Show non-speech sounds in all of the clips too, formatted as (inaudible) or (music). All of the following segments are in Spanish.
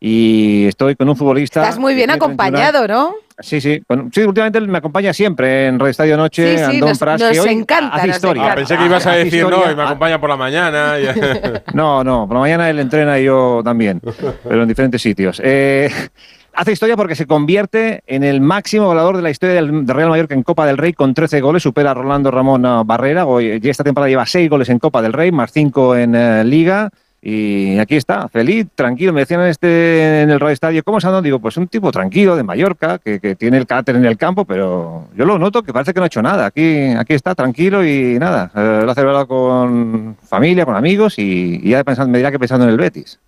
y estoy con un futbolista. Estás muy bien acompañado, ¿no? Sí, sí. sí, últimamente me acompaña siempre en Radio Estadio Noche, sí, sí, Andón nos, Pras, nos que hoy encanta, hace nos historia. encanta. Ah, pensé que ibas a decir historia. no y me acompaña por la mañana. y- (laughs) No, no, por la mañana él entrena y yo también, pero en diferentes sitios. Eh, hace historia porque se convierte en el máximo goleador de la historia del Real Mallorca en Copa del Rey con 13 goles, supera a Rolando Ramón Barrera, hoy, esta temporada lleva 6 goles en Copa del Rey, más 5 en eh, Liga. Y aquí está, feliz, tranquilo. Me decían en, este, en el radio estadio, ¿cómo se anda? Digo, pues un tipo tranquilo de Mallorca, que, que tiene el carácter en el campo, pero yo lo noto que parece que no ha hecho nada. Aquí, aquí está, tranquilo y nada. Eh, lo ha celebrado con familia, con amigos y, y ya pensando, me dirá que pensando en el Betis.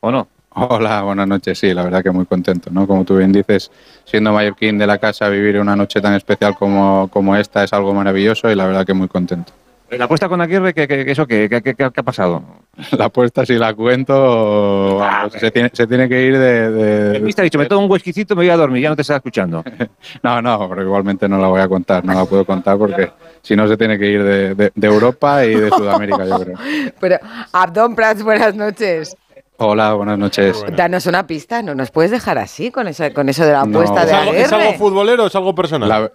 ¿O no? Hola, buenas noches. Sí, la verdad que muy contento, ¿no? Como tú bien dices, siendo mallorquín de la casa, vivir una noche tan especial como, como esta es algo maravilloso y la verdad que muy contento. La apuesta con Aguirre, ¿qué, qué, qué- eso qué, ¿Qué, qué- qué ha pasado? (laughs) La apuesta, si la cuento, vamos, se, tiene, se tiene que ir de... de- El mister ha dicho, me tomo un whiskycito, me voy a dormir, ya no te estaba escuchando. (laughs) No, no, pero igualmente no la voy a contar, no la puedo contar porque (laughs) si no se tiene que ir de, de- de Europa y de Sudamérica, yo creo. Pero, Abdón Prats, buenas noches. Hola, buenas noches. Danos una pista, no nos puedes dejar así con eso, con eso de la No. apuesta ¿Es de algo, es algo futbolero o es algo personal? La-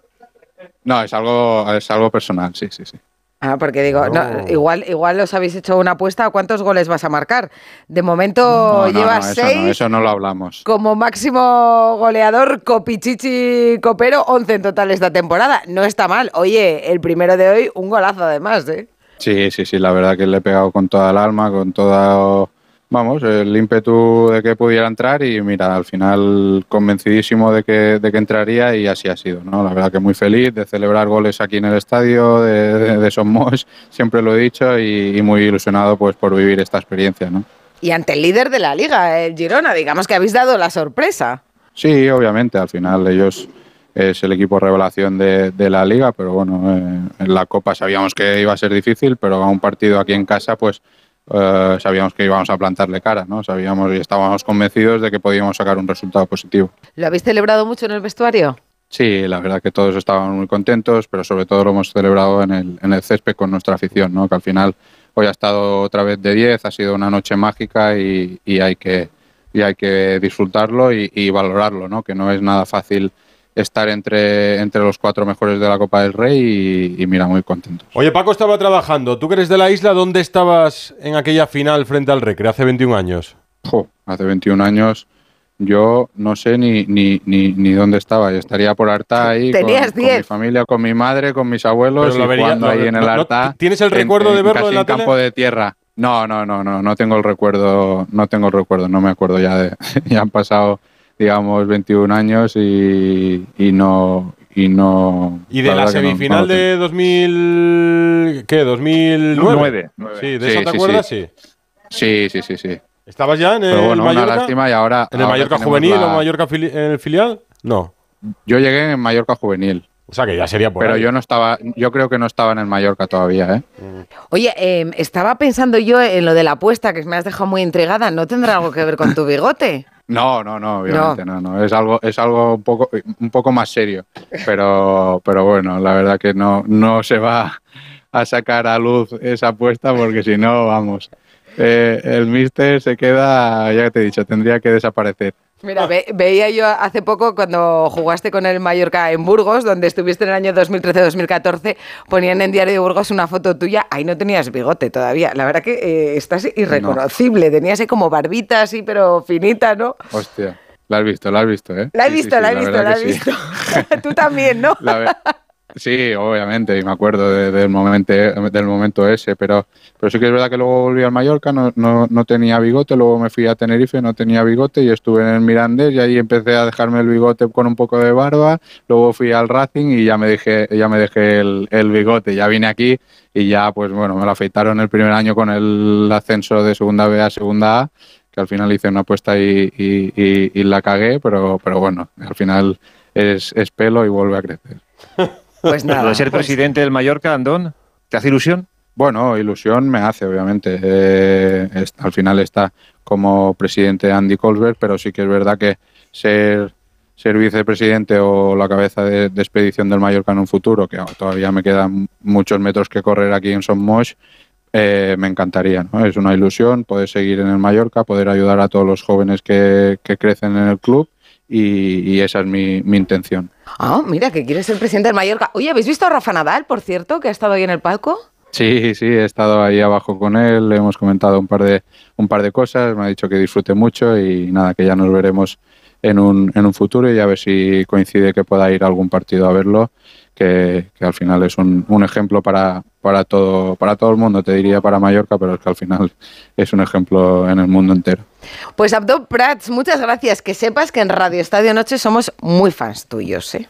no, es algo, es algo personal, sí, sí, sí. Ah, porque digo, no, No. igual, igual os habéis hecho una apuesta, ¿cuántos goles vas a marcar? De momento No, llevas eso seis. eso no lo hablamos. Como máximo goleador, Copichichi Copero, 11 en total esta temporada. No está mal. Oye, el primero de hoy, un golazo además, ¿eh? Sí, sí, sí, la verdad que le he pegado con toda el alma, con todo, vamos, el ímpetu de que pudiera entrar y mira, al final convencidísimo de que, de que entraría y así ha sido, ¿no? La verdad que muy feliz de celebrar goles aquí en el estadio de, de, de Somos, (laughs) siempre lo he dicho y, y muy ilusionado pues por vivir esta experiencia, ¿no? Y ante el líder de la liga, el Girona, digamos que habéis dado la sorpresa. Sí, obviamente, al final ellos es el equipo revelación de, de la liga, pero bueno, eh, en la Copa sabíamos que iba a ser difícil, pero a un partido aquí en casa, pues eh, sabíamos que íbamos a plantarle cara, ¿no? Sabíamos y estábamos convencidos de que podíamos sacar un resultado positivo. ¿Lo habéis celebrado mucho en el vestuario? Sí, la verdad que todos estábamos muy contentos, pero sobre todo lo hemos celebrado en el, en el césped con nuestra afición, ¿no? Que al final hoy ha estado otra vez de 10, ha sido una noche mágica y, y hay que y hay que disfrutarlo y, y valorarlo, ¿no? Que no es nada fácil estar entre, entre los cuatro mejores de la Copa del Rey y, y mira, muy contentos. Oye, Paco estaba trabajando. ¿Tú que eres de la isla? ¿Dónde estabas en aquella final frente al Recre hace 21 años? Jo, hace 21 años yo no sé ni, ni, ni, ni dónde estaba. Yo estaría por Arta (laughs) ahí con, Tenías con mi 10. familia, con mi madre, con mis abuelos Pero y vería- jugando ahí en el no- no- Arta. ¿tienes el en- recuerdo de verlo casi en la campo tele? de tierra. No, no, no, no, no tengo el recuerdo, no tengo el recuerdo, no me acuerdo ya de, (laughs) ya han pasado, digamos, 21 años y, y no, y no. ¿Y de la, no- semifinal no lo de 2000... ¿Qué? ¿2009? Nueve. Sí, ¿de Sí, eso te sí, acuerdas? sí. Sí. Sí, sí, sí. ¿Estabas ya en el Pero bueno, una Mallorca? lástima y ahora. ¿En el ahora Mallorca juvenil la- o Mallorca fili- en el filial? No. Yo llegué en Mallorca juvenil, O sea que ya sería por pero ahí. yo no estaba, yo creo que no estaba en el Mallorca todavía, ¿eh? Oye, eh, estaba pensando yo en lo de la apuesta, que me has dejado muy intrigada. ¿No tendrá algo que ver con tu bigote? No, no, no, obviamente no, no. Es algo, es algo un poco, un poco más serio. Pero, pero bueno, la verdad que no, no se va a sacar a luz esa apuesta porque si no, vamos. eh, el mister se queda, ya te he dicho, tendría que desaparecer. Mira, ve- veía yo hace poco cuando jugaste con el Mallorca en Burgos, donde estuviste en el año 2013-2014, ponían en Diario de Burgos una foto tuya, ahí no tenías bigote todavía. La verdad que eh, estás irreconocible, tenías ahí como barbita así, pero finita, ¿no? Hostia, la has visto, la has visto, ¿eh? La he Sí, visto, sí, la he visto, la he visto. (laughs) Tú también, ¿no? La Sí, obviamente, y me acuerdo de- del, momento, del momento ese, pero, pero sí que es verdad que luego volví al Mallorca, no, no, no tenía bigote, luego me fui a Tenerife, no tenía bigote y estuve en el Mirandés y ahí empecé a dejarme el bigote con un poco de barba, luego fui al Racing y ya me dejé, ya me dejé el, bigote, ya vine aquí y ya pues bueno, me lo afeitaron el primer año con el ascenso de segunda B a segunda A, que al final hice una apuesta y la cagué, pero, pero bueno, al final es, es pelo y vuelve a crecer. (laughs) Pues nada. de ser pues- presidente del Mallorca, Andón, ¿te hace ilusión? Bueno, ilusión me hace, obviamente. Eh, es- al final está como presidente Andy Colbert, pero sí que es verdad que ser, ser vicepresidente o la cabeza de, de expedición del Mallorca en un futuro, que todavía me quedan muchos metros que correr aquí en Somos, eh, me encantaría. ¿no? Es una ilusión poder seguir en el Mallorca, poder ayudar a todos los jóvenes que, que crecen en el club y, y esa es mi, mi intención. Ah, mira, que quieres ser presidente del Mallorca. Oye, ¿habéis visto a Rafa Nadal, por cierto, que ha estado ahí en el palco? Sí, sí, he estado ahí abajo con él, le hemos comentado un par de, un par de cosas, me ha dicho que disfrute mucho y nada, que ya nos veremos en un, en un futuro y a ver si coincide que pueda ir a algún partido a verlo, que, que al final es un, un ejemplo para, para, todo, para todo el mundo, te diría para Mallorca, pero es que al final es un ejemplo en el mundo entero. Pues Abdo Prats, muchas gracias. Que sepas que en Radio Estadio Noche somos muy fans tuyos, ¿eh?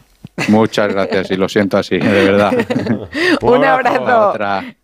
Muchas gracias y lo siento así, de verdad. (laughs) (laughs) Un abrazo. Otra.